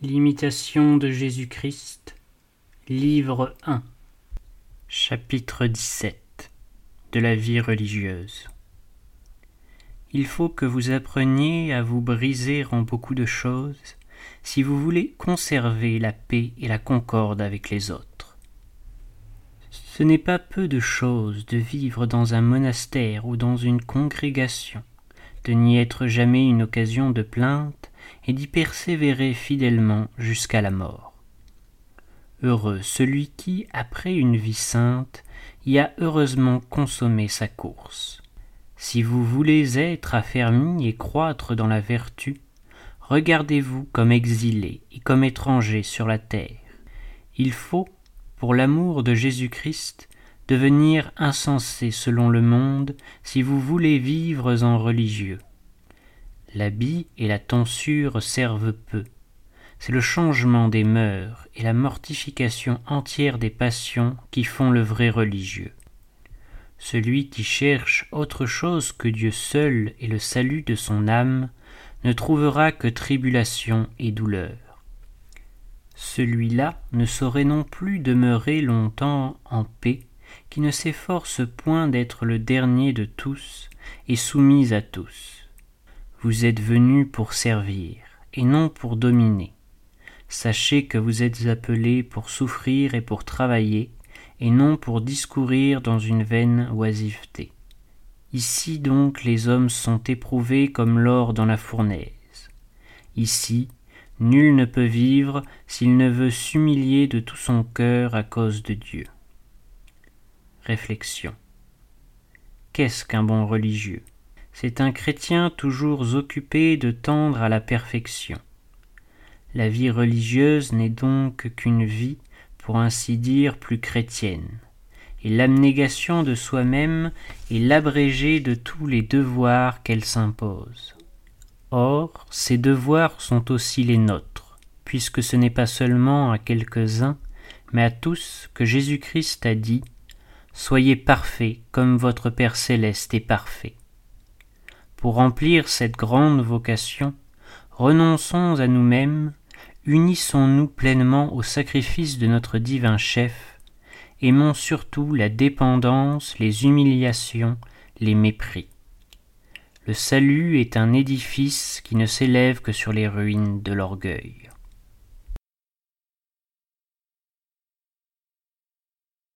L'imitation de Jésus-Christ, livre 1, chapitre 17 de la vie religieuse. Il faut que vous appreniez à vous briser en beaucoup de choses si vous voulez conserver la paix et la concorde avec les autres. Ce n'est pas peu de choses de vivre dans un monastère ou dans une congrégation, de n'y être jamais une occasion de plainte et d'y persévérer fidèlement jusqu'à la mort. Heureux celui qui, après une vie sainte, y a heureusement consommé sa course. Si vous voulez être affermis et croître dans la vertu, regardez-vous comme exilés et comme étrangers sur la terre. Il faut, pour l'amour de Jésus-Christ, devenir insensé selon le monde si vous voulez vivre en religieux. L'habit et la tonsure servent peu. C'est le changement des mœurs et la mortification entière des passions qui font le vrai religieux. Celui qui cherche autre chose que Dieu seul et le salut de son âme ne trouvera que tribulation et douleur. Celui-là ne saurait non plus demeurer longtemps en paix, qui ne s'efforce point d'être le dernier de tous et soumis à tous. Vous êtes venus pour servir, et non pour dominer. Sachez que vous êtes appelés pour souffrir et pour travailler, et non pour discourir dans une vaine oisiveté. Ici donc les hommes sont éprouvés comme l'or dans la fournaise. Ici, nul ne peut vivre s'il ne veut s'humilier de tout son cœur à cause de Dieu. Réflexion. Qu'est-ce qu'un bon religieux? C'est un chrétien toujours occupé de tendre à la perfection. La vie religieuse n'est donc qu'une vie, pour ainsi dire, plus chrétienne, et l'abnégation de soi-même est l'abrégé de tous les devoirs qu'elle s'impose. Or, ces devoirs sont aussi les nôtres, puisque ce n'est pas seulement à quelques-uns, mais à tous que Jésus-Christ a dit Soyez parfaits comme votre Père céleste est parfait. Pour remplir cette grande vocation, renonçons à nous-mêmes, unissons-nous pleinement au sacrifice de notre divin chef, aimons surtout la dépendance, les humiliations, les mépris. Le salut est un édifice qui ne s'élève que sur les ruines de l'orgueil.